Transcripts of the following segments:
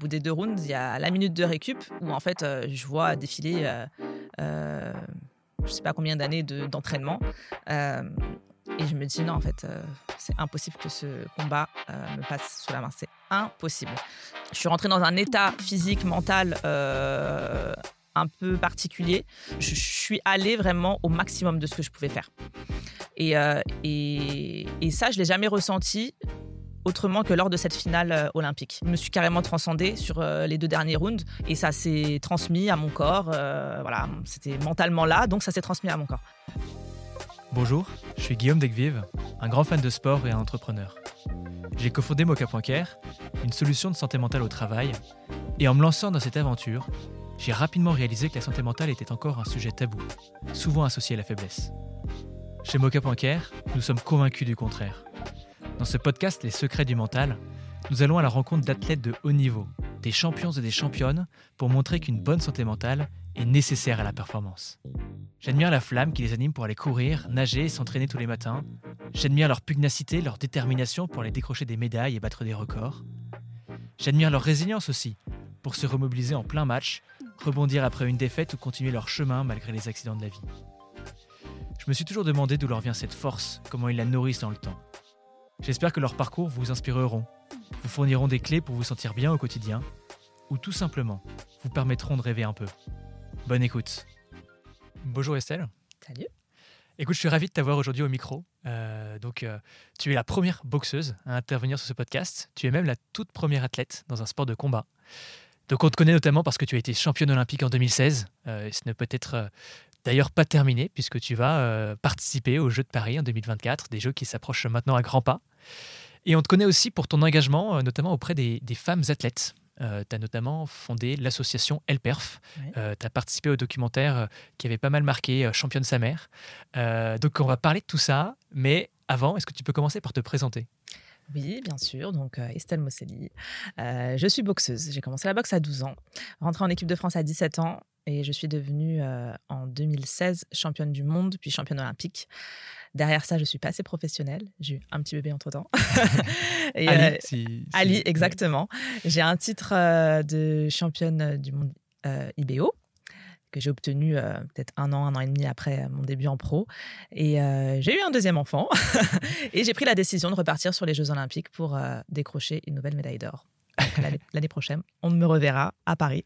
bout des deux rounds, il y a la minute de récup où en fait, euh, je vois défiler, euh, euh, je sais pas combien d'années d'entraînement. Euh, et je me dis non, en fait, c'est impossible que ce combat me passe sous la main. C'est impossible. Je suis rentrée dans un état physique, mental un peu particulier. Je, suis allée vraiment au maximum de ce que je pouvais faire. Et, et ça, je l'ai jamais ressenti autrement que lors de cette finale euh, olympique. Je me suis carrément transcendée sur euh, les deux derniers rounds et ça s'est transmis à mon corps. euh, voilà, c'était mentalement là, donc ça s'est transmis à mon corps. Bonjour, je suis Guillaume Degvive, un grand fan de sport et un entrepreneur. J'ai cofondé Mocha.care, une solution de santé mentale au travail, et en me lançant dans cette aventure, j'ai rapidement réalisé que la santé mentale était encore un sujet tabou, souvent associé à la faiblesse. Chez Mocha.care, nous sommes convaincus du contraire. Dans ce podcast Les secrets du mental, nous allons à la rencontre d'athlètes de haut niveau, des champions et des championnes, pour montrer qu'une bonne santé mentale est nécessaire à la performance. J'admire la flamme qui les anime pour aller courir, nager et s'entraîner tous les matins. J'admire leur pugnacité, leur détermination pour aller décrocher des médailles et battre des records. J'admire leur résilience aussi, pour se remobiliser en plein match, rebondir après une défaite ou continuer leur chemin malgré les accidents de la vie. Je me suis toujours demandé d'où leur vient cette force, comment ils la nourrissent dans le temps. J'espère que leurs parcours vous inspireront, vous fourniront des clés pour vous sentir bien au quotidien, ou tout simplement vous permettront de rêver un peu. Bonne écoute. Bonjour Estelle. Salut. Écoute, je suis ravi de t'avoir aujourd'hui au micro. Euh, donc, euh, tu es la première boxeuse à intervenir sur ce podcast. Tu es même la toute première athlète dans un sport de combat. Donc, on te connaît notamment parce que tu as été championne olympique en 2016. Euh, et ce n'est peut-être euh, d'ailleurs pas terminé puisque tu vas participer aux Jeux de Paris en 2024, des Jeux qui s'approchent maintenant à grands pas. Et on te connaît aussi pour ton engagement, euh, notamment auprès des, des femmes athlètes. tu as notamment fondé l'association Elperf. Ouais. tu as participé au documentaire euh, qui avait pas mal marqué euh, Championne sa mère. Euh, donc on va parler de tout ça, mais avant, est-ce que tu peux commencer par te présenter? Oui, bien sûr. Donc, euh, Estelle Mosselli. Euh, je suis boxeuse. J'ai commencé la boxe à 12 ans, rentrée en équipe de France à 17 ans et je suis devenue euh, en 2016 championne du monde, puis championne olympique. Derrière ça, je suis passée professionnelle. J'ai eu un petit bébé entre-temps. Et, Ali, euh, si- si- Ali, exactement. J'ai un titre euh, de championne du monde euh, IBO que j'ai obtenu euh, peut-être un an, un an et demi après mon début en pro. Et euh, j'ai eu un deuxième enfant. et j'ai pris la décision de repartir sur les Jeux Olympiques pour euh, décrocher une nouvelle médaille d'or. L'année prochaine, on me reverra à Paris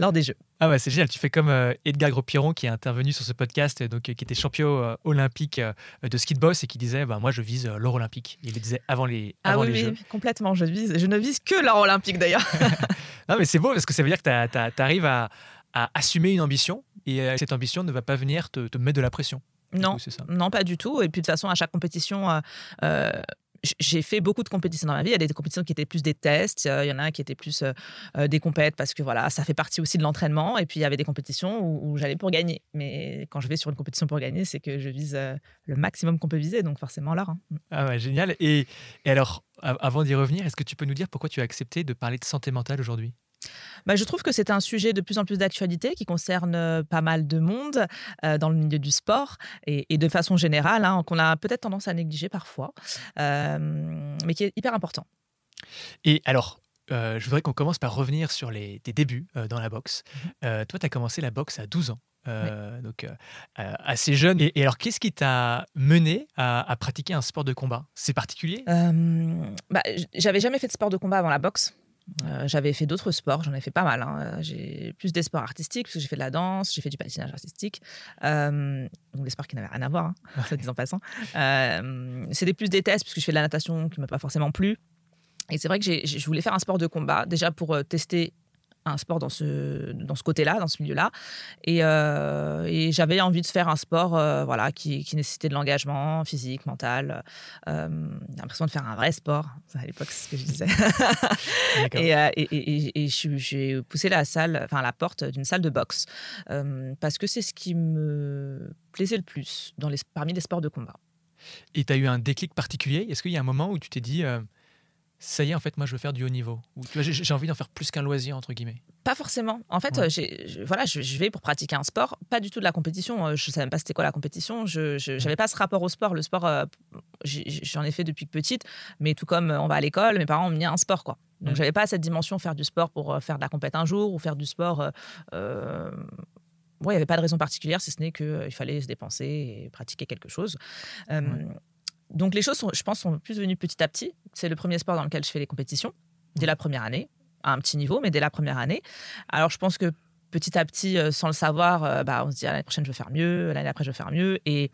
lors des Jeux. Ah ouais, c'est génial. Tu fais comme euh, Edgar Gros-Piron qui est intervenu sur ce podcast, donc, euh, qui était champion euh, olympique euh, de ski de boss et qui disait bah, Moi, je vise l'or olympique. Il le disait avant les, Ah avant oui, les oui, Jeux. complètement. Je, vise, je ne vise que l'or olympique d'ailleurs. Non, mais c'est beau parce que ça veut dire que tu arrives à, à assumer une ambition et cette ambition ne va pas venir te, te mettre de la pression. Non, coup, c'est ça. Non, pas du tout. Et puis de toute façon, à chaque compétition, euh, j'ai fait beaucoup de compétitions dans ma vie. Il y a des compétitions qui étaient plus des tests, il y en a qui était plus euh, euh, des compètes parce que voilà, ça fait partie aussi de l'entraînement. Et puis il y avait des compétitions où, j'allais pour gagner. Mais quand je vais sur une compétition pour gagner, c'est que je vise euh, le maximum qu'on peut viser, donc forcément l'or. hein. Ah ouais, génial. Et, alors, avant d'y revenir, est-ce que tu peux nous dire pourquoi tu as accepté de parler de santé mentale aujourd'hui? Bah, je trouve que c'est un sujet de plus en plus d'actualité qui concerne euh, pas mal de monde euh, dans le milieu du sport et, et de façon générale, hein, qu'on a peut-être tendance à négliger parfois, euh, mais qui est hyper important. Et alors, euh, je voudrais qu'on commence par revenir sur les, tes débuts dans la boxe. Mhm. Euh, toi, tu as commencé la boxe à 12 ans. Donc, assez jeune. Et, et alors, qu'est-ce qui t'a mené à, à pratiquer un sport de combat? C'est particulier? Bah, j'avais jamais fait de sport de combat avant la boxe. Euh, j'avais fait d'autres sports, j'en ai fait pas mal. hein. J'ai plus des sports artistiques, parce que j'ai fait de la danse, j'ai fait du patinage artistique. Euh, donc des sports qui n'avaient rien à voir, hein, dit en passant. Euh, C'était plus des tests, puisque je fais de la natation qui m'a pas forcément plu. Et c'est vrai que je voulais faire un sport de combat, déjà pour tester un sport dans ce, dans ce côté-là, dans ce milieu-là. Et, euh, et j'avais envie de faire un sport euh, voilà, qui, qui nécessitait de l'engagement physique, mental. Euh, l'impression de faire un vrai sport. À l'époque, c'est ce que je disais. Et, euh, et, et- j'ai poussé la salle, enfin la porte d'une salle de boxe parce que c'est ce qui me plaisait le plus dans les, parmi les sports de combat. Et tu as eu un déclic particulier? Est-ce qu'il y a un moment où tu t'es dit, ça y est, en fait, moi, je veux faire du haut niveau Ou j'ai envie d'en faire plus qu'un loisir, entre guillemets Pas forcément. En fait, je, voilà, je, vais pour pratiquer un sport, pas du tout de la compétition. Euh, je ne savais même pas c'était quoi la compétition. Je n'avais pas ce rapport au sport. Le sport, euh, j'en ai fait depuis petite, mais tout comme on va à l'école, mes parents ont mis un sport, quoi. Donc, je n'avais pas cette dimension faire du sport pour faire de la compétition un jour ou faire du sport. Euh, il n'y avait pas de raison particulière, si ce n'est qu'il fallait se dépenser et pratiquer quelque chose. Donc les choses, sont, je pense, sont plus venues petit à petit. C'est le premier sport dans lequel je fais les compétitions, dès la première année, à un petit niveau, mais dès la première année. Alors je pense que petit à petit, euh, sans le savoir, euh, bah, on se dit ah, l'année prochaine je veux faire mieux, l'année après je veux faire mieux. Et,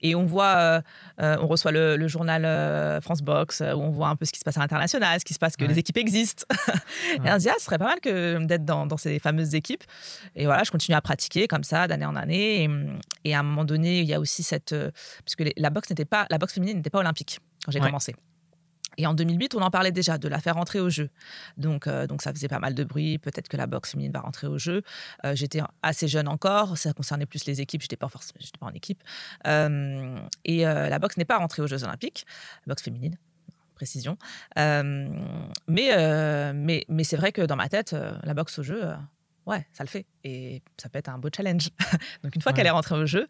et on voit, euh, on reçoit le, journal France Box, où on voit un peu ce qui se passe à l'international, ce qui se passe, que les équipes existent. et on se dit, ah, ce serait pas mal que d'être dans, dans, ces fameuses équipes. Et voilà, je continue à pratiquer comme ça, d'année en année. Et, à un moment donné, il y a aussi cette. parce que la boxe n'était pas, la boxe féminine n'était pas olympique quand j'ai commencé. Et en 2008, on en parlait déjà de la faire rentrer au jeu. Donc, euh, donc ça faisait pas mal de bruit. Peut-être que la boxe féminine va rentrer au jeu. Euh, j'étais assez jeune encore. Ça concernait plus les équipes. J'étais pas forcément, j'étais pas en équipe. Euh, et la boxe n'est pas rentrée aux Jeux Olympiques. La boxe féminine, précision. mais mais, mais c'est vrai que dans ma tête, la boxe au jeu. Ouais, ça le fait. Et ça peut être un beau challenge. Donc, une fois qu'elle est rentrée au jeu,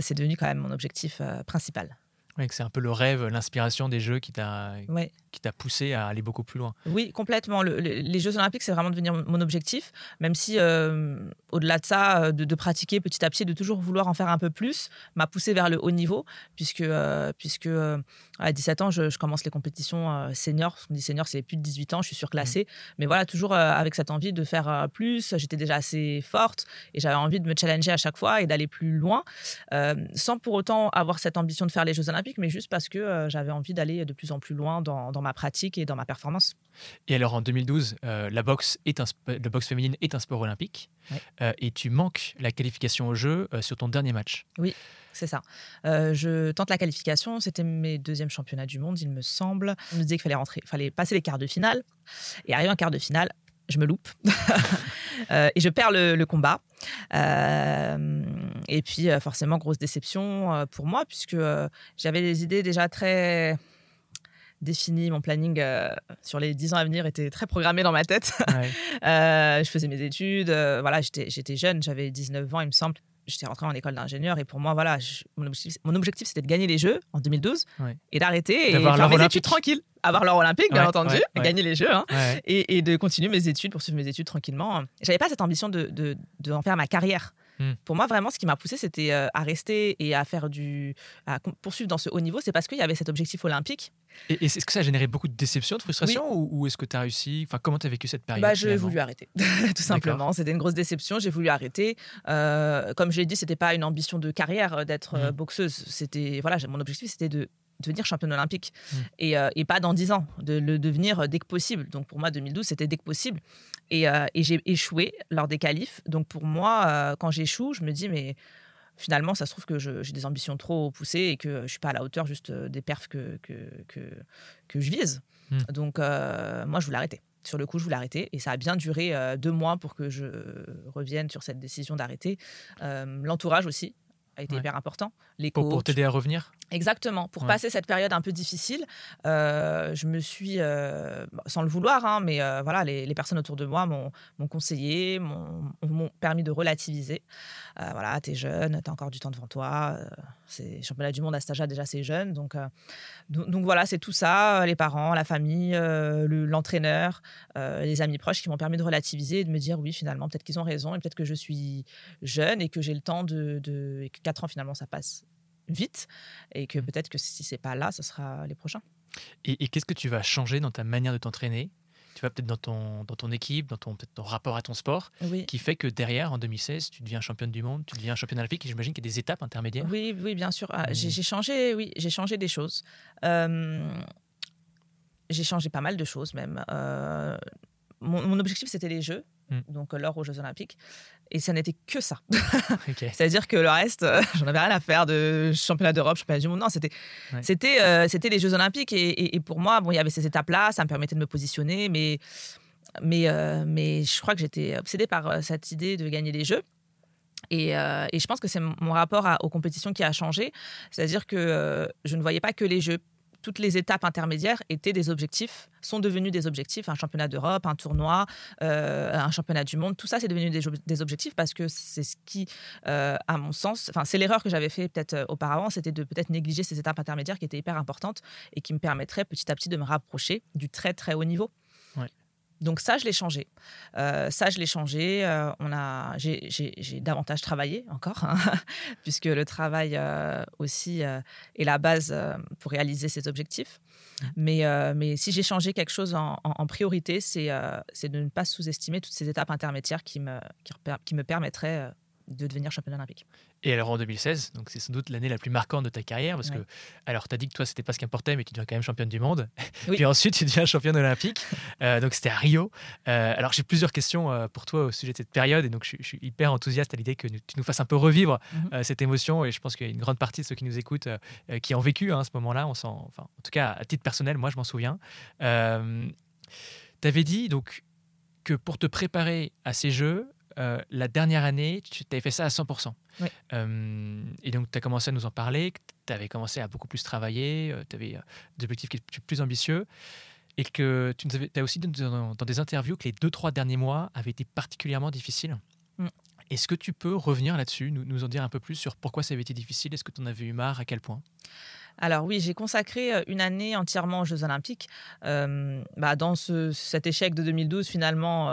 c'est devenu quand même mon objectif principal c'est un peu le rêve, l'inspiration des Jeux qui t'a qui t'a poussé à aller beaucoup plus loin. Oui, complètement. les Jeux Olympiques, c'est vraiment devenir mon objectif, même si euh, au-delà de ça, euh, de, pratiquer petit à petit, de toujours vouloir en faire un peu plus, m'a poussé vers le haut niveau, puisque, euh, puisque à 17 ans, je, commence les compétitions seniors. On dit senior, c'est plus de 18 ans, je suis surclassée. Mmh. Mais voilà, toujours avec cette envie de faire plus. J'étais déjà assez forte et j'avais envie de me challenger à chaque fois et d'aller plus loin, sans pour autant avoir cette ambition de faire les Jeux Olympiques, mais juste parce que j'avais envie d'aller de plus en plus loin dans ma pratique et dans ma performance. Et alors en 2012, euh, la, boxe est un, la boxe féminine est un sport olympique euh, et tu manques la qualification au jeu euh, sur ton dernier match. Oui, c'est ça. je tente la qualification, c'était mes deuxièmes championnats du monde, il me semble. On me disait qu'il fallait rentrer, fallait passer les quarts de finale. Et arrivé en quart de finale, je me loupe et je perds le, le combat. et puis forcément grosse déception pour moi puisque j'avais des idées déjà très défini, mon planning euh, sur les 10 ans à venir était très programmé dans ma tête. Euh, je faisais mes études, euh, voilà, j'étais jeune, j'avais 19 ans, il me semble. J'étais rentré en école d'ingénieur et pour moi, voilà, mon objectif, c'était de gagner les Jeux en 2012 et d'arrêter et faire mes études tranquilles. Avoir l'or olympique, bien entendu, gagner les Jeux hein, et, de continuer mes études, poursuivre mes études tranquillement. J'avais pas cette ambition de, de, de en faire ma carrière. Hmm. Pour moi, vraiment, ce qui m'a poussé, c'était à rester et à faire du, à poursuivre dans ce haut niveau. C'est parce qu'il y avait cet objectif olympique et, est-ce que ça a généré beaucoup de déception, de frustration ou, est-ce que tu as réussi? Enfin, comment tu as vécu cette période bah, J'ai voulu arrêter, tout simplement. C'était une grosse déception. J'ai voulu arrêter. Euh, comme je l'ai dit, c'était pas une ambition de carrière euh, d'être euh, mmh. boxeuse. C'était voilà, mon objectif, c'était de devenir championne olympique mmh. et, et, pas dans 10 ans, de le devenir dès que possible. Donc pour moi, 2012, c'était dès que possible. Et, et j'ai échoué lors des qualifs. Donc pour moi, quand j'échoue, je me dis, mais finalement, ça se trouve que j'ai des ambitions trop poussées et que je suis pas à la hauteur juste euh, des perfs que, que, que, je vise. Hmm. Donc, euh, moi, je voulais arrêter. Sur le coup, je voulais arrêter. Et ça a bien duré euh, deux mois pour que je revienne sur cette décision d'arrêter. L'entourage aussi a été hyper important. Les pour t'aider à revenir? Exactement. Pour passer cette période un peu difficile, euh, je me suis, euh, sans le vouloir, hein, mais euh, voilà, les, personnes autour de moi m'ont conseillé, m'ont permis de relativiser. voilà, t'es jeune, t'as encore du temps devant toi. c'est championnat du monde à âge-là déjà, c'est jeune. Donc, donc, voilà, c'est tout ça, les parents, la famille, l'entraîneur, les amis proches qui m'ont permis de relativiser et de me dire oui, finalement, peut-être qu'ils ont raison et peut-être que je suis jeune et que j'ai le temps de, de, et que 4 ans finalement ça passe vite et que mmh. peut-être que si c'est pas là, ce sera les prochains. Et, qu'est-ce que tu vas changer dans ta manière de t'entraîner? Tu vas peut-être dans ton, dans ton équipe, dans ton, ton rapport à ton sport, qui fait que derrière, en 2016, tu deviens championne du monde, tu deviens championne olympique, et j'imagine qu'il y a des étapes intermédiaires. Oui, oui, bien sûr. Ah, j'ai changé, oui, j'ai changé des choses. j'ai changé pas mal de choses même. Euh, mon, objectif, c'était les Jeux, hmm. donc l'or aux Jeux Olympiques. Et ça n'était que ça. C'est-à-dire que le reste, euh, j'en avais rien à faire de championnat d'Europe, championnat du monde. Non, c'était c'était euh, c'était les Jeux Olympiques. Et, pour moi, bon, il y avait ces étapes-là, ça me permettait de me positionner. Mais, mais, euh, mais je crois que j'étais obsédée par cette idée de gagner les Jeux. Et, et je pense que c'est mon rapport aux compétitions qui a changé. C'est-à-dire que je ne voyais pas que les Jeux toutes les étapes intermédiaires étaient des objectifs, sont devenus des objectifs. Un championnat d'Europe, un tournoi, euh, un championnat du monde, tout ça, c'est devenu des, objectifs parce que c'est ce qui, euh, à mon sens, enfin, c'est l'erreur que j'avais fait peut-être euh, auparavant, c'était de peut-être négliger ces étapes intermédiaires qui étaient hyper importantes et qui me permettraient petit à petit de me rapprocher du très très haut niveau. Donc ça, je l'ai changé. Euh, ça, je l'ai changé. Euh, on a, j'ai davantage travaillé encore, hein, puisque le travail euh, aussi est la base pour réaliser ces objectifs. Mais, mais si j'ai changé quelque chose en, priorité, c'est de ne pas sous-estimer toutes ces étapes intermédiaires qui me, qui me permettraient de devenir championne olympique. Et alors en 2016, donc c'est sans doute l'année la plus marquante de ta carrière parce que alors tu as dit que toi c'était pas ce qui importait mais tu deviens quand même championne du monde. Puis ensuite tu deviens championne olympique. Euh, donc c'était à Rio. Euh, alors j'ai plusieurs questions euh, pour toi au sujet de cette période et donc je, suis hyper enthousiaste à l'idée que tu nous fasses un peu revivre mhm. cette émotion et je pense qu'il y a une grande partie de ceux qui nous écoutent qui ont vécu hein, ce moment-là. On enfin en tout cas à titre personnel moi je m'en souviens. tu avais dit donc que pour te préparer à ces jeux, euh, la dernière année, tu avais fait ça à 100%. Euh, et donc, tu as commencé à nous en parler, tu avais commencé à beaucoup plus travailler, euh, tu avais des objectifs qui étaient plus ambitieux, et que tu nous as aussi dit dans, des interviews que les deux, trois derniers mois avaient été particulièrement difficiles. Mm. Est-ce que tu peux revenir là-dessus, nous, nous en dire un peu plus sur pourquoi ça avait été difficile? Est-ce que tu en avais eu marre? À quel point? Alors oui, j'ai consacré une année entièrement aux Jeux Olympiques. bah, dans cet échec de 2012, finalement,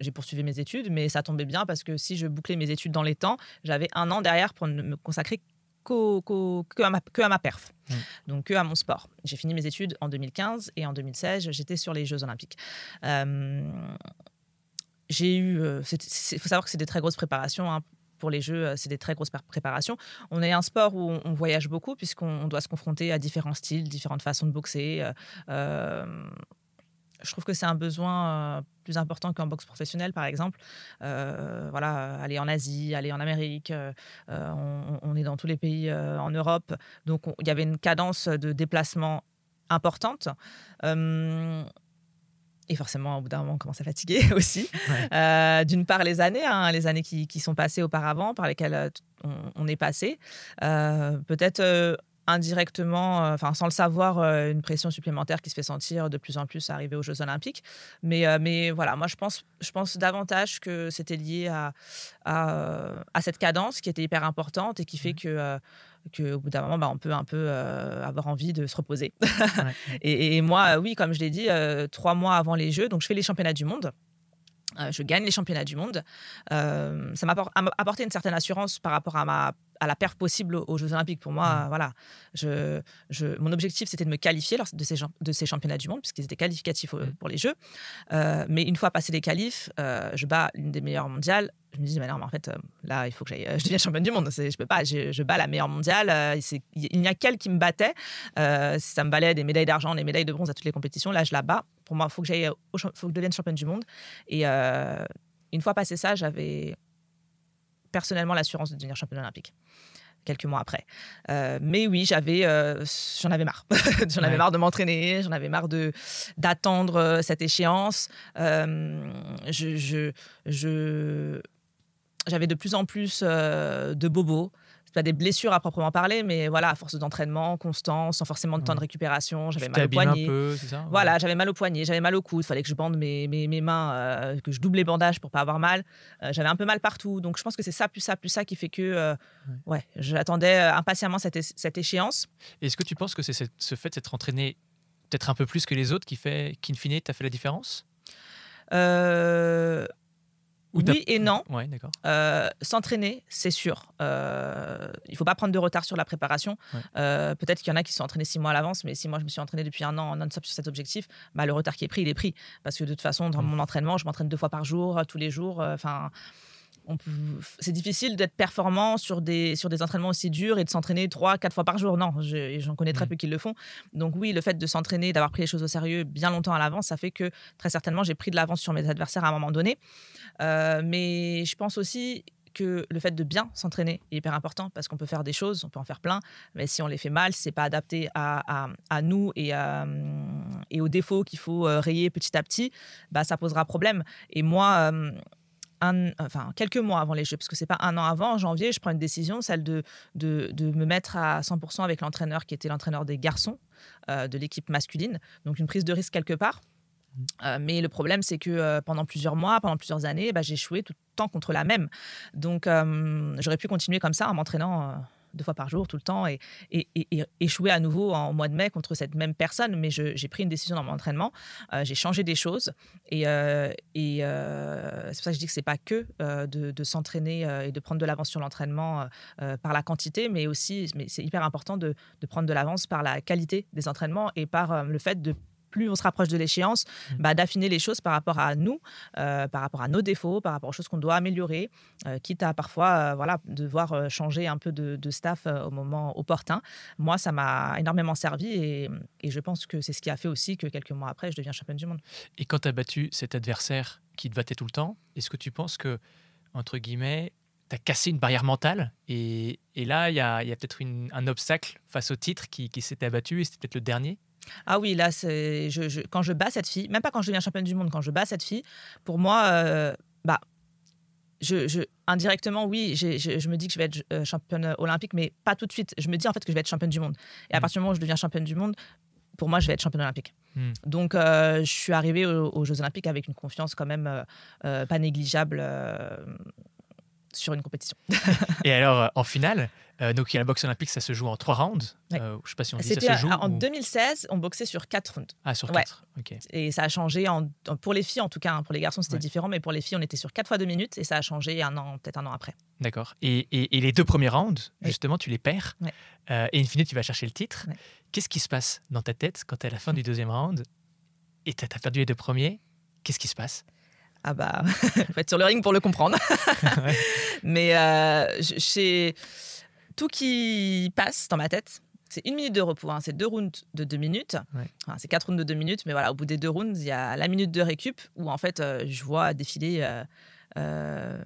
j'ai poursuivi mes études, mais ça tombait bien parce que si je bouclais mes études dans les temps, j'avais un an derrière pour ne me consacrer que, à ma, que à ma perf, mmh. donc que à mon sport. J'ai fini mes études en 2015 et en 2016, j'étais sur les Jeux Olympiques. Euh, j'ai eu, il euh, faut savoir que c'est des très grosses préparations. Hein. pour les Jeux, c'est des très grosses préparations. On est un sport où on, voyage beaucoup puisqu'on doit se confronter à différents styles, différentes façons de boxer. Euh, je trouve que c'est un besoin euh, plus important qu'en boxe professionnelle, par exemple. Euh, voilà, aller en Asie, aller en Amérique, euh, on, est dans tous les pays en Europe. Donc, il y avait une cadence de déplacement importante. et forcément, au bout d'un moment, on commence à fatiguer aussi. D'une part, les années, hein, les années qui, qui, sont passées auparavant, par lesquelles on, on est passé. Peut-être indirectement, euh, enfin sans le savoir, euh, une pression supplémentaire qui se fait sentir de plus en plus arriver aux Jeux Olympiques. Mais, euh, mais voilà, moi je pense, je pense davantage que c'était lié à, à, cette cadence qui était hyper importante et qui fait que qu'au bout d'un moment, bah, on peut un peu avoir envie de se reposer. et, moi, oui, comme je l'ai dit, trois mois avant les Jeux, donc je fais les championnats du monde. Je gagne les championnats du monde. ça m'a apporté une certaine assurance par rapport à ma à la perf possible aux Jeux Olympiques. Pour moi, mmh. voilà, je, je, mon objectif, c'était de me qualifier lors de ces, de ces championnats du monde, puisqu'ils étaient qualificatifs mmh. pour les Jeux. Euh, mais une fois passé les qualifs, euh, je bats l'une des meilleures mondiales. Je me dis, mais non, mais en fait, euh, là, il faut que j'aille, je devienne championne du monde. Je peux pas, je, bats la meilleure mondiale. il n'y a qu'elle qui me battait. ça me valait des médailles d'argent, des médailles de bronze à toutes les compétitions, là, je la bats. Pour moi, il faut que j'aille, faut que je devienne championne du monde. Et une fois passé ça, j'avais personnellement l'assurance de devenir championne olympique quelques mois après. Euh, mais oui, j'avais, euh, j'en avais marre. j'en avais marre de m'entraîner, j'en avais marre de d'attendre euh, cette échéance. je, je, je, j'avais de plus en plus de bobos pas des blessures à proprement parler, mais voilà, à force d'entraînement constant, sans forcément de temps de récupération, j'avais mal au poignet. Peu, ça voilà, j'avais mal au poignet, j'avais mal au coude, il fallait que je bande mes, mes, mes mains, euh, que je double les bandages pour pas avoir mal. Euh, j'avais un peu mal partout, donc je pense que c'est ça, plus ça, plus ça qui fait que, euh, ouais. j'attendais impatiemment cette, cette échéance. Est-ce que tu penses que c'est ce fait d'être entraîné peut-être un peu plus que les autres qui fait, qu'in fine, t'as fait la différence? Euh, oui et non. Euh, s'entraîner, c'est sûr. Euh, il ne faut pas prendre de retard sur la préparation. Euh, peut-être qu'il y en a qui sont entraînés six mois à l'avance, mais si moi je me suis entraîné depuis un an non-stop sur cet objectif, bah, le retard qui est pris, il est pris. Parce que de toute façon, dans mon entraînement, je m'entraîne deux fois par jour, tous les jours. Enfin c'est difficile d'être performant sur des, sur des entraînements aussi durs et de s'entraîner trois, quatre fois par jour. Non, j'en connais très peu qui le font. Donc oui, le fait de s'entraîner, d'avoir pris les choses au sérieux bien longtemps à l'avance, ça fait que très certainement j'ai pris de l'avance sur mes adversaires à un moment donné. Euh, mais je pense aussi que le fait de bien s'entraîner est hyper important parce qu'on peut faire des choses, on peut en faire plein, mais si on les fait mal, si c'est pas adapté à, à, nous et, et aux défauts qu'il faut euh, rayer petit à petit, bah, ça posera problème. Et moi, euh, un, enfin, quelques mois avant les Jeux, parce que c'est pas un an avant, en janvier, je prends une décision, celle de, de, de me mettre à 100% avec l'entraîneur qui était l'entraîneur des garçons euh, de l'équipe masculine. Donc une prise de risque quelque part. Mmh. Euh, mais le problème, c'est que euh, pendant plusieurs mois, pendant plusieurs années, bah, j'ai échoué tout le temps contre la même. Donc, j'aurais pu continuer comme ça en m'entraînant deux fois par jour, tout le temps, et, échouer à nouveau en mois de mai contre cette même personne. Mais j'ai pris une décision dans mon entraînement, euh, j'ai changé des choses, et, euh, euh, c'est pour ça que je dis que c'est pas que de, s'entraîner et de prendre de l'avance sur l'entraînement par la quantité, mais aussi, mais c'est hyper important de, de prendre de l'avance par la qualité des entraînements et par le fait de plus on se rapproche de l'échéance, mmh. bah, d'affiner les choses par rapport à nous, euh, par rapport à nos défauts, par rapport aux choses qu'on doit améliorer, euh, quitte à parfois euh, voilà, devoir changer un peu de, staff au moment opportun. Moi, ça m'a énormément servi et, je pense que c'est ce qui a fait aussi que quelques mois après, je deviens championne du monde. Et quand tu as battu cet adversaire qui te battait tout le temps, est-ce que tu penses que, entre guillemets, tu as cassé une barrière mentale et, là, il y a, peut-être un obstacle face au titre qui, qui s'était abattu et c'était peut-être le dernier? Ah oui, là, c'est je, quand je bats cette fille, même pas quand je deviens championne du monde, quand je bats cette fille, pour moi, euh, bah, je, indirectement, oui, je, me dis que je vais être euh, championne olympique, mais pas tout de suite. Je me dis en fait que je vais être championne du monde. Et à mmh. partir du moment où je deviens championne du monde, pour moi, je vais être championne olympique. Mmh. Donc, euh, je suis arrivée aux, Jeux olympiques avec une confiance quand même pas négligeable sur une compétition. Et alors, en finale, euh, donc, la boxe olympique, ça se joue en trois rounds. Euh, je sais pas si on dit ça se joue. En 2016, on boxait sur quatre rounds. Ah, sur quatre. Et ça a changé en, pour les filles, en tout cas. Hein. pour les garçons, c'était différent, mais pour les filles, on était sur quatre fois deux minutes et ça a changé un an, peut-être un an après. D'accord. Et, et, les deux premiers rounds, justement, tu les perds. Euh, et in fine, tu vas chercher le titre. Qu'est-ce qui se passe dans ta tête quand tu es à la fin du deuxième round et tu as perdu les deux premiers? Qu'est-ce qui se passe? Ah bah, faut être sur le ring pour le comprendre. Mais c'est tout qui passe dans ma tête. C'est une minute de repos, hein. c'est deux rounds de deux minutes. c'est quatre rounds de deux minutes, mais voilà, au bout des deux rounds, il y a la minute de récup où en fait, euh, je vois défiler, euh, euh,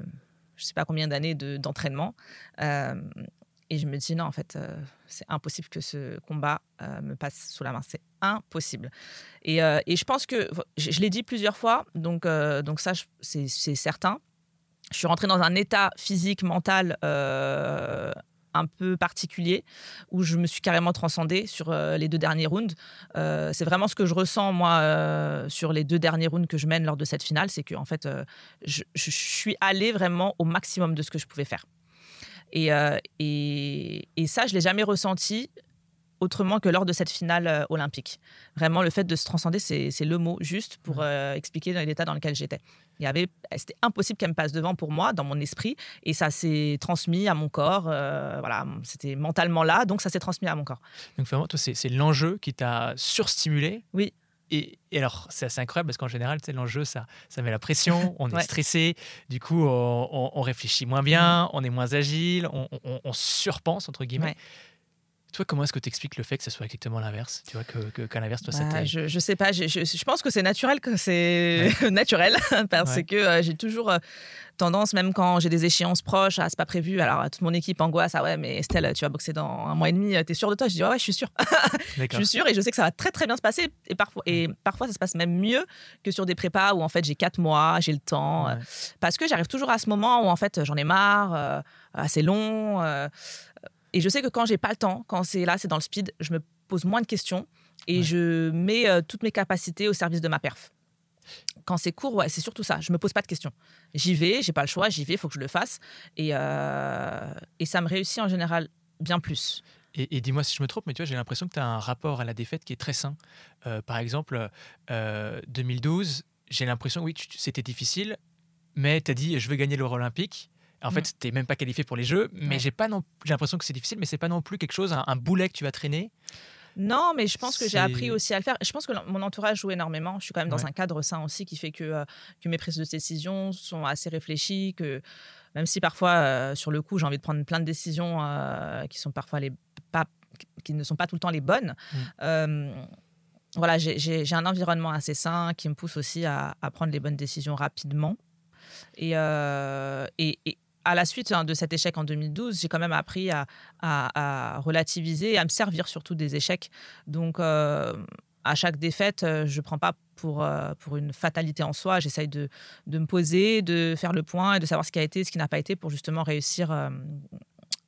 je sais pas combien d'années d'entraînement. Euh, et je me dis, non, en fait, c'est impossible que ce combat me passe sous la main. C'est impossible. Et, et, je pense que, je, l'ai dit plusieurs fois, donc, donc ça, c'est certain. Je suis rentrée dans un état physique, mental un peu particulier où je me suis carrément transcendée sur euh, les deux derniers rounds. Euh, c'est vraiment ce que je ressens moi euh, sur les deux derniers rounds que je mène lors de cette finale, c'est que en fait je, suis allée vraiment au maximum de ce que je pouvais faire. Et, et, et ça, je l'ai jamais ressenti autrement que lors de cette finale euh, olympique. Vraiment, le fait de se transcender, c'est le mot juste pour euh, expliquer l'état dans lequel j'étais. Il y avait, c'était impossible qu'elle me passe devant pour moi, dans mon esprit, et ça s'est transmis à mon corps. Euh, voilà, c'était mentalement là, donc ça s'est transmis à mon corps. Donc vraiment, toi, c'est l'enjeu qui t'a surstimulé. Oui. Et, alors, c'est assez incroyable parce qu'en général, l'enjeu, ça, ça met la pression, on est stressé, du coup, on, réfléchit moins bien, mm. on est moins agile, on, on surpense, entre guillemets. Toi, comment est-ce que tu expliques le fait que ce soit exactement l'inverse? Tu vois, qu'à que, l'inverse, toi, bah, je, je sais pas. Je, je, pense que c'est naturel, que c'est naturel, parce que euh, j'ai toujours euh, tendance, même quand j'ai des échéances proches, à c'est pas prévu. Alors, toute mon équipe angoisse. Ah ouais, mais Estelle, tu vas boxer dans un mois et demi, t'es sûre de toi? Je dis, ouais, ouais, je suis sûre. je suis sûre et je sais que ça va très, très bien se passer. Et parfois, et parfois, ça se passe même mieux que sur des prépas où, en fait, j'ai quatre mois, j'ai le temps. Euh, parce que j'arrive toujours à ce moment où, en fait, j'en ai marre, assez long. Et je sais que quand j'ai pas le temps, quand c'est là, c'est dans le speed, je me pose moins de questions et je mets euh, toutes mes capacités au service de ma perf. Quand c'est court, ouais, c'est surtout ça. Je me pose pas de questions. J'y vais, j'ai pas le choix, j'y vais, il faut que je le fasse. Et, euh, et ça me réussit en général bien plus. Et, dis-moi si je me trompe, mais tu vois, j'ai l'impression que tu as un rapport à la défaite qui est très sain. Euh, par exemple, 2012, j'ai l'impression, oui, c'était difficile, mais tu as dit, je veux gagner l'Euro olympique. En fait, mm. tu n'es même pas qualifié pour les Jeux, mais j'ai pas non, j'ai l'impression que c'est difficile, mais c'est pas non plus quelque chose, un, boulet que tu vas traîner. Non, mais je pense que j'ai appris aussi à le faire. Je pense que mon entourage joue énormément. Je suis quand même dans un cadre sain aussi qui fait que, euh, que mes prises de décision sont assez réfléchies, que même si parfois, euh, sur le coup, j'ai envie de prendre plein de décisions euh, qui sont parfois les pas, qui ne sont pas tout le temps les bonnes. Mm. voilà, j'ai un environnement assez sain qui me pousse aussi à, à prendre les bonnes décisions rapidement. Et, et, et, à la suite hein, de cet échec en 2012, j'ai quand même appris à, relativiser et à me servir surtout des échecs. Donc, euh, à chaque défaite, je ne prends pas pour, pour une fatalité en soi. J'essaye de, de, me poser, de faire le point et de savoir ce qui a été, ce qui n'a pas été pour justement réussir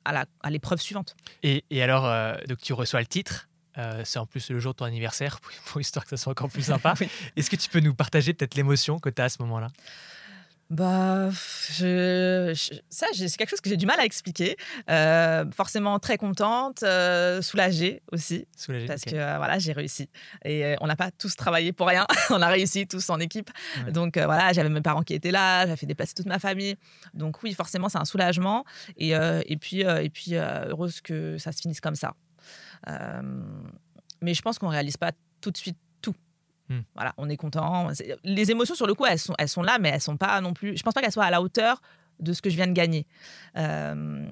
à l'épreuve suivante. Et, et alors, donc tu reçois le titre. c'est en plus le jour de ton anniversaire pour, histoire que ça soit encore plus sympa. Est-ce que tu peux nous partager peut-être l'émotion que tu as à ce moment-là? Bah, je, ça, c'est quelque chose que j'ai du mal à expliquer. Euh, forcément très contente, euh, soulagée aussi, soulagée, parce que euh, voilà, j'ai réussi. Et on n'a pas tous travaillé pour rien. on a réussi tous en équipe. Donc voilà, j'avais mes parents qui étaient là, j'avais fait déplacer toute ma famille. Donc oui, forcément, c'est un soulagement. Et, et puis, et puis heureuse que ça se finisse comme ça. mais je pense qu'on réalise pas tout de suite Hmm. Voilà, on est content. Les émotions, sur le coup, elles sont, elles sont là, mais elles sont pas non plus. Je pense pas qu'elles soient à la hauteur de ce que je viens de gagner. Euh,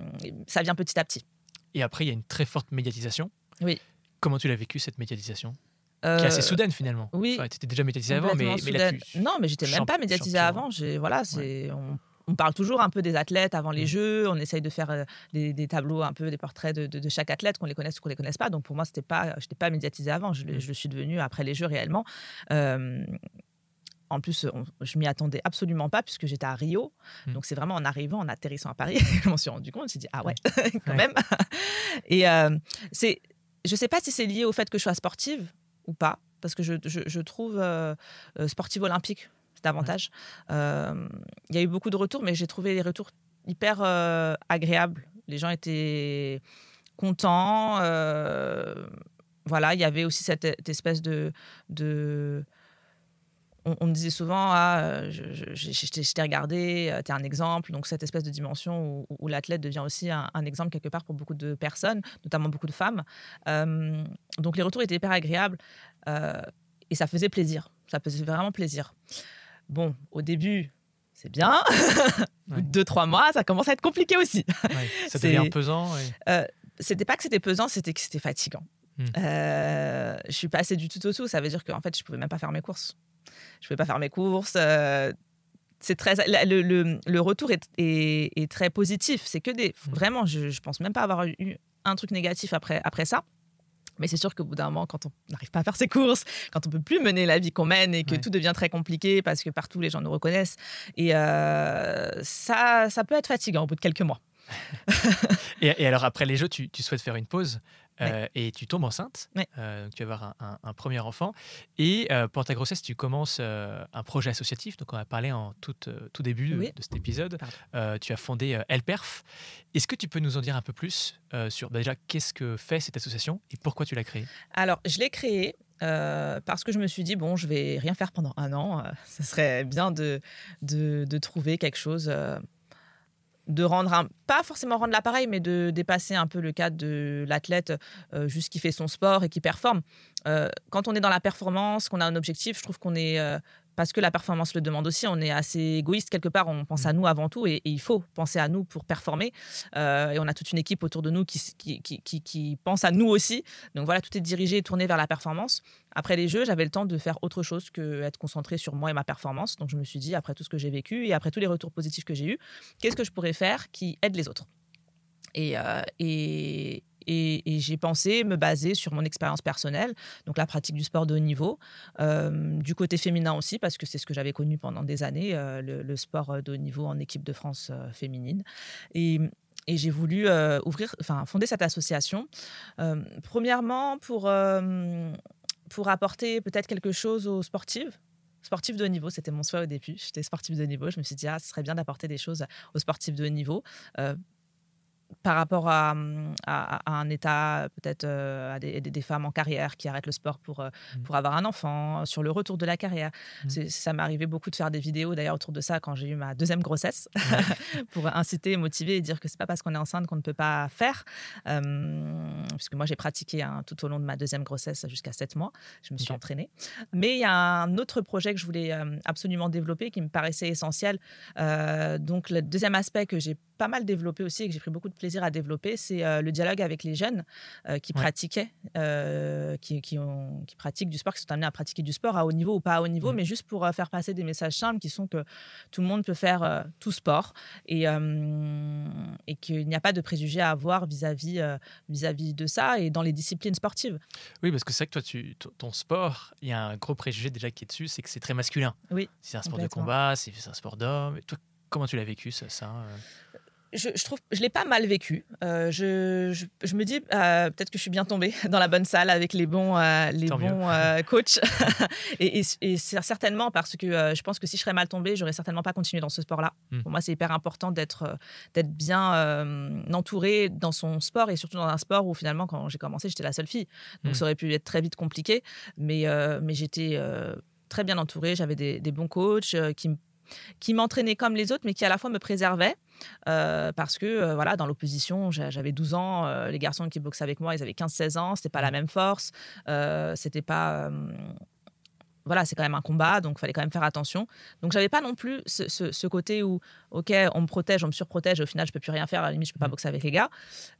ça vient petit à petit. Et après, il y a une très forte médiatisation. Oui. Comment tu l'as vécu cette médiatisation? Qui est assez euh, soudaine finalement. Oui. tu étais déjà médiatisée avant, mais, mais là, Non, mais j'étais même pas médiatisée avant. Voilà, c'est on parle toujours un peu des athlètes avant les mmh. Jeux. On essaye de faire euh, des, tableaux, un peu des portraits de, chaque athlète, qu'on les connaisse ou qu'on les connaisse pas. Donc pour moi, c'était pas, j'étais pas médiatisée avant. Je, mmh. le suis devenue après les Jeux réellement. en plus, je m'y attendais absolument pas puisque j'étais à Rio. Mmh. Donc c'est vraiment en arrivant, en atterrissant à Paris, je m'en suis rendu compte. Je me suis dit ah ouais, quand même. Et c'est, je sais pas si c'est lié au fait que je sois sportive ou pas, parce que je, trouve euh, euh, sportive olympique davantage. Euh, il y a eu beaucoup de retours, mais j'ai trouvé les retours hyper euh, agréables. Les gens étaient contents. Euh, voilà, il y avait aussi cette, espèce de, de on, me disait souvent ah, je, t'ai regardé, tu es un exemple. Donc, cette espèce de dimension où, l'athlète devient aussi un, exemple quelque part pour beaucoup de personnes, notamment beaucoup de femmes. donc, les retours étaient hyper agréables et ça faisait plaisir. Ça faisait vraiment plaisir. Bon, au début, c'est bien. Au bout de deux, trois mois, ça commence à être compliqué aussi. ça devient pesant. Euh, c'était pas que c'était pesant, c'était que c'était fatigant. Hmm. Euh, je suis passée du tout au tout. Ça veut dire qu'en fait, je pouvais même pas faire mes courses. Je pouvais pas faire mes courses. Euh, c'est très le, retour est, très positif. C'est que des hmm. vraiment, je, je pense même pas avoir eu un truc négatif après après ça. Mais c'est sûr qu'au bout d'un moment, quand on n'arrive pas à faire ses courses, quand on peut plus mener la vie qu'on mène et que tout devient très compliqué parce que partout les gens nous reconnaissent, et euh, ça, ça peut être fatigant au bout de quelques mois. et, alors après les jeux, tu, tu souhaites faire une pause euh, et tu tombes enceinte. Euh, tu vas avoir un, premier enfant. Et euh, pour ta grossesse, tu commences un projet associatif. Donc, on a parlé en tout, tout début de, cet épisode. tu as fondé Elperf. Est-ce que tu peux nous en dire un peu plus sur bah, déjà qu'est-ce que fait cette association et pourquoi tu l'as créée? Alors, je l'ai créée parce que je me suis dit, bon, je vais rien faire pendant un an. ce serait bien de, de, de trouver quelque chose de rendre un, pas forcément rendre l'appareil, mais de dépasser un peu le cadre de l'athlète euh, juste qui fait son sport et qui performe. Euh, quand on est dans la performance, qu'on a un objectif, je trouve qu'on est euh, parce que la performance le demande aussi. On est assez égoïste quelque part, on pense à mm. nous avant tout et, il faut penser à nous pour performer. Euh, et on a toute une équipe autour de nous qui, qui, qui, pense à nous aussi. Donc voilà, tout est dirigé et tourné vers la performance. Après les Jeux, j'avais le temps de faire autre chose que être concentré sur moi et ma performance. Donc je me suis dit, après tout ce que j'ai vécu et après tous les retours positifs que j'ai eus, qu'est-ce que je pourrais faire qui aide les autres? Et, euh, et, et, j'ai pensé me baser sur mon expérience personnelle, donc la pratique du sport de haut niveau, euh, du côté féminin aussi, parce que c'est ce que j'avais connu pendant des années, euh, le, sport de haut niveau en équipe de France euh, féminine. Et, j'ai voulu ouvrir, enfin, fonder cette association. premièrement, pour, pour apporter peut-être quelque chose aux sportives, sportifs de haut niveau. C'était mon souhait au début. J'étais sportif de haut niveau. Je me suis dit, ah, ce serait bien d'apporter des choses aux sportifs de haut niveau par rapport à, un état, peut-être euh, à des, femmes en carrière qui arrêtent le sport pour, euh, mmh. pour avoir un enfant, sur le retour de la carrière. Mmh. Ça m'est arrivé beaucoup de faire des vidéos d'ailleurs autour de ça quand j'ai eu ma deuxième grossesse, pour inciter, motiver et dire que c'est pas parce qu'on est enceinte qu'on ne peut pas faire. puisque moi j'ai pratiqué tout au long de ma deuxième grossesse jusqu'à 7 mois, je me suis entraînée. Mais il y a un autre projet que je voulais absolument développer qui me paraissait essentiel. donc le deuxième aspect que j'ai pas mal développé aussi et que j'ai pris beaucoup de plaisir à développer, c'est le dialogue avec les jeunes qui pratiquaient, qui, qui, ont, qui pratiquent du sport, qui sont amenés à pratiquer du sport à haut niveau ou pas à haut niveau, mmh. mais juste pour faire passer des messages simples qui sont que tout le monde peut faire tout sport et, et qu'il n'y a pas de préjugés à avoir vis-à-vis vis-à-vis de ça et dans les disciplines sportives. Oui, parce que c'est vrai que toi, tu, ton sport, il y a un gros préjugé déjà qui est dessus, c'est que c'est très masculin. Oui. C'est un sport de combat, c'est un sport d'homme. Comment tu l'as vécu ça, ça euh? Je, je, trouve, je l'ai pas mal vécu. Euh, je, je, me dis euh, peut-être que je suis bien tombée dans la bonne salle avec les bons, euh, les bons coachs. et, certainement parce que je pense que si je serais mal tombée, j'aurais certainement pas continué dans ce sport-là. Hmm. Pour moi, c'est hyper important d'être d'être bien entourée dans son sport et surtout dans un sport où finalement, quand j'ai commencé, j'étais la seule fille. Donc, hmm. ça aurait pu être très vite compliqué. Mais, mais j'étais très bien entourée. J'avais des, des, bons coachs qui me qui m'entraînait comme les autres, mais qui à la fois me préservait. Euh, parce que euh, voilà, dans l'opposition, j'avais 12 ans, euh, les garçons qui boxaient avec moi, ils avaient 15-16 ans, c'était pas la mmh. même force, c'était pas voilà, c'est quand même un combat, donc il fallait quand même faire attention. Donc j'avais pas non plus ce, côté où, ok, on me protège, on me surprotège, au final je peux plus rien faire, à la limite je peux pas mmh. boxer avec les gars.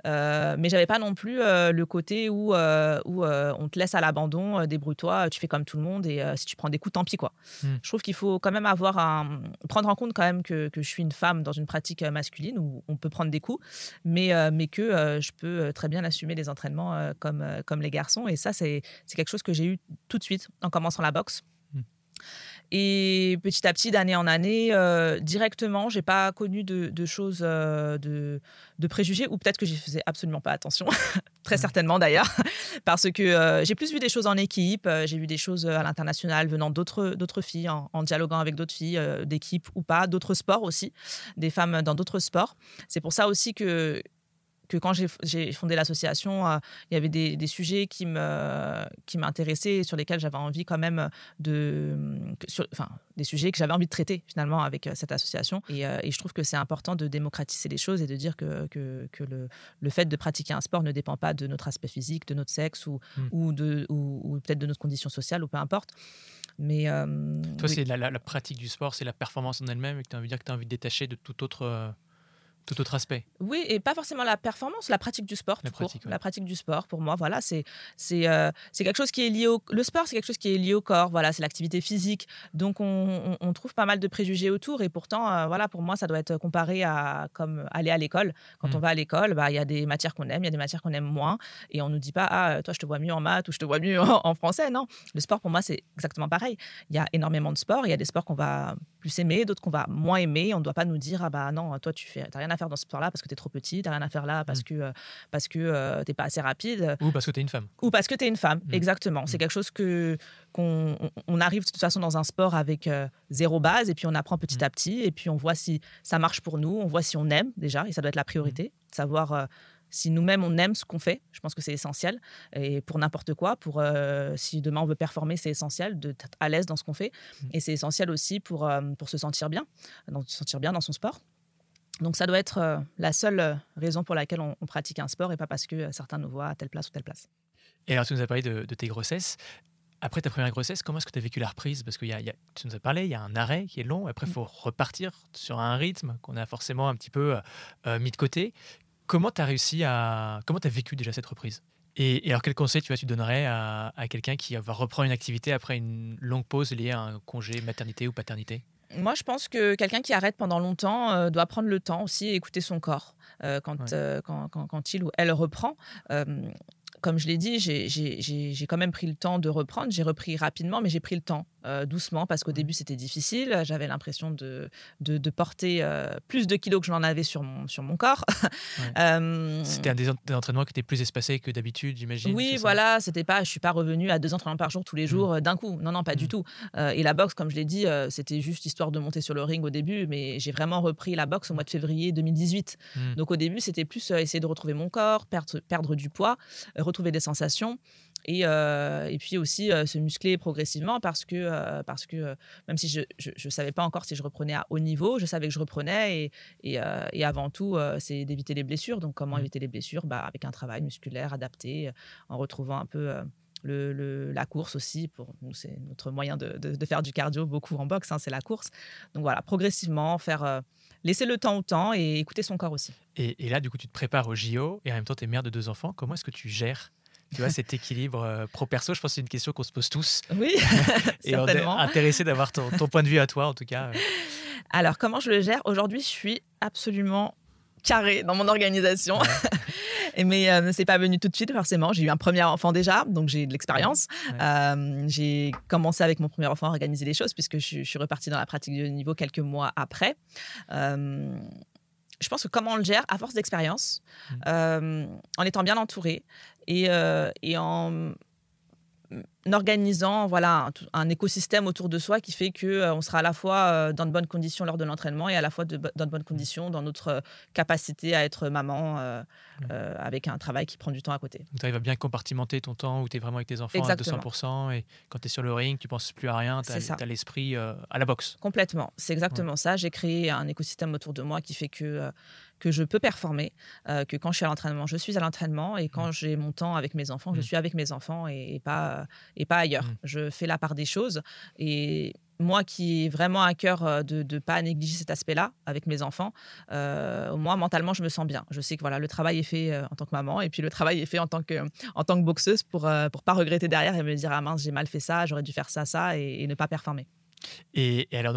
Euh, mais j'avais pas non plus euh, le côté où, euh, où euh, on te laisse à l'abandon, débrouille-toi, tu fais comme tout le monde et si tu prends des coups, tant pis quoi. Mmh. Je trouve qu'il faut quand même avoir un, prendre en compte quand même que, que, je suis une femme dans une pratique masculine où on peut prendre des coups, mais, mais que je peux très bien assumer les entraînements comme, comme les garçons. Et ça, c'est quelque chose que j'ai eu tout de suite en commençant la boxe. Et petit à petit, d'année en année, euh, directement, j'ai pas connu de, choses, euh, de, préjugés, ou peut-être que j'y faisais absolument pas attention, très mmh. certainement d'ailleurs, parce que euh, j'ai plus vu des choses en équipe, j'ai vu des choses à l'international venant d'autres filles, en, en, dialoguant avec d'autres filles d'équipe ou pas, d'autres sports aussi, des femmes dans d'autres sports. C'est pour ça aussi que que quand j'ai fondé l'association, euh, il y avait des, sujets qui m'intéressaient et sur lesquels j'avais envie quand même de... enfin, des sujets que j'avais envie de traiter finalement avec euh, cette association. Euh, et, je trouve que c'est important de démocratiser les choses et de dire que, que, le, le, fait de pratiquer un sport ne dépend pas de notre aspect physique, de notre sexe ou, mmh. ou, de, ou, peut-être de notre condition sociale ou peu importe. Mais Toi, c'est la, la, pratique du sport, c'est la performance en elle-même et que tu as envie de dire que tu as envie de détacher de tout autre tout autre aspect. Oui, et pas forcément la performance, la pratique du sport. La, pratique, la pratique du sport, pour moi, voilà, c'est c'est euh, c'est quelque chose qui est lié au le sport, c'est quelque chose qui est lié au corps. Voilà, c'est l'activité physique. Donc on, on, trouve pas mal de préjugés autour, et pourtant, euh, voilà, pour moi, ça doit être comparé à comme aller à l'école. Quand mm. on va à l'école, bah il y a des matières qu'on aime, il y a des matières qu'on aime moins, et on nous dit pas ah toi je te vois mieux en maths ou je te vois mieux en, français. Non, le sport pour moi c'est exactement pareil. Il y a énormément de sports, il y a des sports qu'on va plus aimer, d'autres qu'on va moins aimer. On ne doit pas nous dire ah bah non toi tu fais rien à faire dans ce sport-là parce que tu es trop petit, tu rien à faire là parce mmh. que, euh, parce que euh, tu pas assez rapide. Ou parce que tu es une femme. Ou parce que tu es une femme, mmh. exactement. C'est mmh. quelque chose que qu'on on arrive de toute façon dans un sport avec euh, zéro base et puis on apprend petit à petit et puis on voit si ça marche pour nous, on voit si on aime déjà et ça doit être la priorité, savoir si nous-mêmes on aime ce qu'on fait, je pense que c'est essentiel. Et pour n'importe quoi, pour si demain on veut performer, c'est essentiel d'être à l'aise dans ce qu'on fait. Et c'est essentiel aussi pour, pour se sentir bien, se sentir bien dans son sport. Donc ça doit être euh, la seule euh, raison pour laquelle on, pratique un sport et pas parce que euh, certains nous voient à telle place ou telle place. Et alors tu nous as parlé de, tes grossesses. Après ta première grossesse, comment est-ce que tu as vécu la reprise? Parce que y a, tu nous as parlé, il y a un arrêt qui est long, après il mm. faut repartir sur un rythme qu'on a forcément un petit peu mis de côté. Comment tu as réussi à... Comment tu as vécu déjà cette reprise? Et, alors, quel conseil tu, vois, tu donnerais à, à quelqu'un qui va reprendre une activité après une longue pause liée à un congé maternité ou paternité? Moi, je pense que quelqu'un qui arrête pendant longtemps euh, doit prendre le temps aussi et écouter son corps euh, euh, quand, quand, quand, il ou elle reprend comme je l'ai dit, j'ai quand même pris le temps de reprendre. J'ai repris rapidement, mais j'ai pris le temps, euh, doucement, parce qu'au mmh. début, c'était difficile. J'avais l'impression de, de, porter euh, plus de kilos que je n'en avais sur mon, sur mon corps. Euh, c'était un des, entraînements qui était plus espacé que d'habitude, j'imagine. Oui, voilà. C'était pas, je suis pas revenue à deux entraînements par jour tous les mmh. jours d'un coup. Non, non, pas du mmh. tout. et la boxe, comme je l'ai dit, c'était juste histoire de monter sur le ring au début, mais j'ai vraiment repris la boxe au mois de février 2018. Donc au début, c'était plus essayer de retrouver mon corps, perdre, perdre du poids, retrouver des sensations. Et, euh, et, puis aussi euh, se muscler progressivement parce que, euh, parce que même si je ne savais pas encore si je reprenais à haut niveau, je savais que je reprenais et, et, avant tout, c'est d'éviter les blessures. Donc, comment mmh. éviter les blessures? Bah, Avec un travail musculaire adapté, en retrouvant un peu le, la course aussi. Pour nous, c'est notre moyen de, de, faire du cardio beaucoup en boxe, hein, c'est la course. Donc voilà, progressivement, faire laisser le temps au temps et écouter son corps aussi. Et, là, du coup, tu te prépares au JO et en même temps, tu es mère de deux enfants. Comment est-ce que tu gères tu vois, cet équilibre euh, pro-perso, je pense que c'est une question qu'on se pose tous. Oui, et certainement. intéressé d'avoir ton, ton, point de vue à toi, en tout cas. Alors, comment je le gère? Aujourd'hui, je suis absolument carré dans mon organisation. mais euh, c'est pas venu tout de suite, forcément. J'ai eu un premier enfant déjà, donc j'ai de l'expérience. Euh, j'ai commencé avec mon premier enfant à organiser les choses, puisque je, suis repartie dans la pratique de niveau quelques mois après. Euh, je pense que comment on le gère, à force d'expérience, mmh. euh, en étant bien entouré et, et en organisant voilà un, écosystème autour de soi qui fait que euh, on sera à la fois euh, dans de bonnes conditions lors de l'entraînement et à la fois dans de bonnes conditions dans notre euh, capacité à être maman avec un travail qui prend du temps à côté. Tu arrives à bien compartimenter ton temps où tu es vraiment avec tes enfants à 200% et quand tu es sur le ring, tu penses plus à rien, tu as, l'esprit à la boxe. Complètement, c'est exactement ça. J'ai créé un écosystème autour de moi qui fait que que je peux performer, que quand je suis à l'entraînement, je suis à l'entraînement et quand j'ai mon temps avec mes enfants, je suis avec mes enfants et, et pas et pas ailleurs. Mmh. Je fais la part des choses. Et moi qui ai vraiment à cœur euh, de ne pas négliger cet aspect-là avec mes enfants, euh, moi, mentalement, je me sens bien. Je sais que voilà, le travail est fait euh, en tant que maman et puis le travail est fait en tant que, en tant que boxeuse pour ne pour pas regretter derrière et me dire, ah mince, j'ai mal fait ça, j'aurais dû faire ça, ça et, ne pas performer. Et, et alors,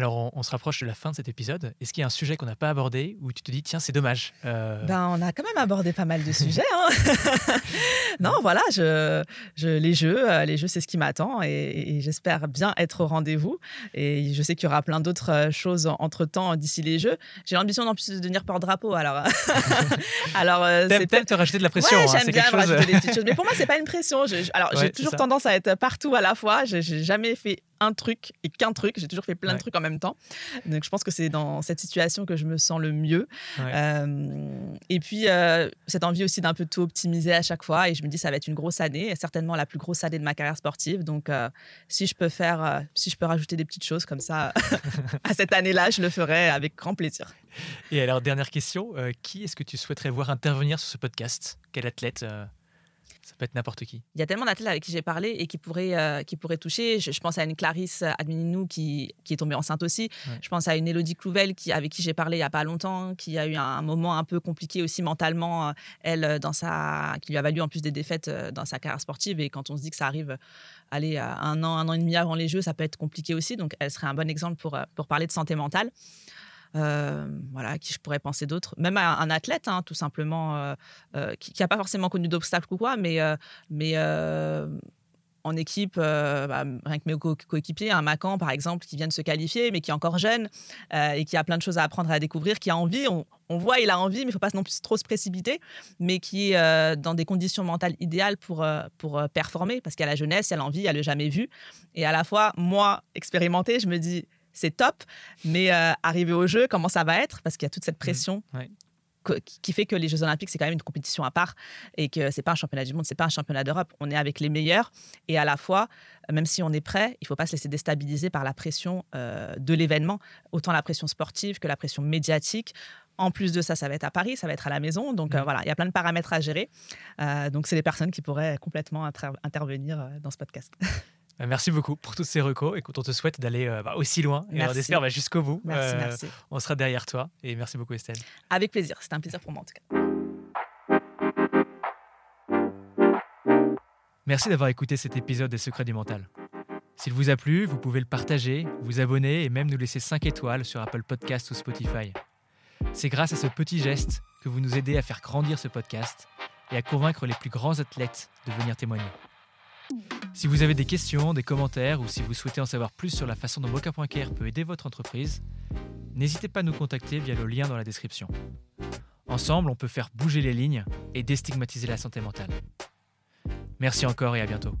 alors, on, se rapproche de la fin de cet épisode. Est-ce qu'il y a un sujet qu'on n'a pas abordé où tu te dis, tiens, c'est dommage euh ben, On a quand même abordé pas mal de sujets. Hein. non, voilà, je, je, les jeux, euh, les jeux, c'est ce qui m'attend et, j'espère bien être au rendez-vous. Et je sais qu'il y aura plein d'autres euh, choses entre-temps d'ici les jeux. J'ai l'ambition d'en plus de devenir porte-drapeau. Alors, alors c'est peut-être te rajouter de la pression. Ouais, hein, j'aime bien rajouter des petites choses. Mais pour moi, c'est pas une pression. alors, j'ai toujours tendance à être partout à la fois. J'ai jamais fait un truc et qu'un truc. J'ai toujours fait plein de trucs en même temps. Donc, je pense que c'est dans cette situation que je me sens le mieux. Euh, et puis, euh, cette envie aussi d'un peu tout optimiser à chaque fois. Et je me dis, ça va être une grosse année, certainement la plus grosse année de ma carrière sportive. Donc, euh, si je peux faire, si je peux rajouter des petites choses comme ça à cette année-là, je le ferai avec grand plaisir. Et alors, dernière question, qui est-ce que tu souhaiterais voir intervenir sur ce podcast? Quel athlète ça peut être n'importe qui. Il y a tellement d'athlètes avec qui j'ai parlé et qui pourraient, euh, qui pourraient toucher. Je, pense à une Clarisse Admininou qui, qui est tombée enceinte aussi. Je pense à une Elodie Clouvel qui, avec qui j'ai parlé il n'y a pas longtemps, qui a eu un, moment un peu compliqué aussi mentalement, euh, elle, dans sa, qui lui a valu en plus des défaites euh, dans sa carrière sportive. Et quand on se dit que ça arrive aller un an, un an et demi avant les Jeux, ça peut être compliqué aussi. Donc, elle serait un bon exemple pour, pour parler de santé mentale. Euh, voilà, qui je pourrais penser d'autres. Même un, athlète, hein, tout simplement, euh, euh, qui n'a pas forcément connu d'obstacles ou quoi, mais, mais en équipe, bah, rien que mes coéquipiers, un Macan par exemple, qui vient de se qualifier, mais qui est encore jeune et qui a plein de choses à apprendre et à découvrir, qui a envie, on, voit, il a envie, mais il ne faut pas non plus trop se précipiter, mais qui est dans des conditions mentales idéales pour, pour performer, parce a la jeunesse, il a l'envie, elle n'a jamais vu. Et à la fois, moi, expérimenté, je me dis, c'est top. Mais euh, arriver au jeu, comment ça va être? Parce qu'il y a toute cette mmh. pression. qui fait que les Jeux Olympiques, c'est quand même une compétition à part et que c'est pas un championnat du monde, c'est pas un championnat d'Europe. On est avec les meilleurs et à la fois, même si on est prêt, il faut pas se laisser déstabiliser par la pression euh, de l'événement, autant la pression sportive que la pression médiatique. En plus de ça, ça va être à Paris, ça va être à la maison. Donc euh, mmh. voilà, il y a plein de paramètres à gérer. donc c'est des personnes qui pourraient complètement intervenir dans ce podcast. Euh, merci beaucoup pour tous ces recos. Écoute, on te souhaite d'aller euh, bah, aussi loin et on espère bah, jusqu'au bout. Merci, euh, merci. On sera derrière toi et merci beaucoup Estelle. Avec plaisir, c'était un plaisir pour moi en tout cas. Merci d'avoir écouté cet épisode des Secrets du Mental. S'il vous a plu, vous pouvez le partager, vous abonner et même nous laisser 5 étoiles sur Apple Podcast ou Spotify. C'est grâce à ce petit geste que vous nous aidez à faire grandir ce podcast et à convaincre les plus grands athlètes de venir témoigner. Si vous avez des questions, des commentaires ou si vous souhaitez en savoir plus sur la façon dont Mocha.care peut aider votre entreprise, n'hésitez pas à nous contacter via le lien dans la description. Ensemble, on peut faire bouger les lignes et déstigmatiser la santé mentale. Merci encore et à bientôt.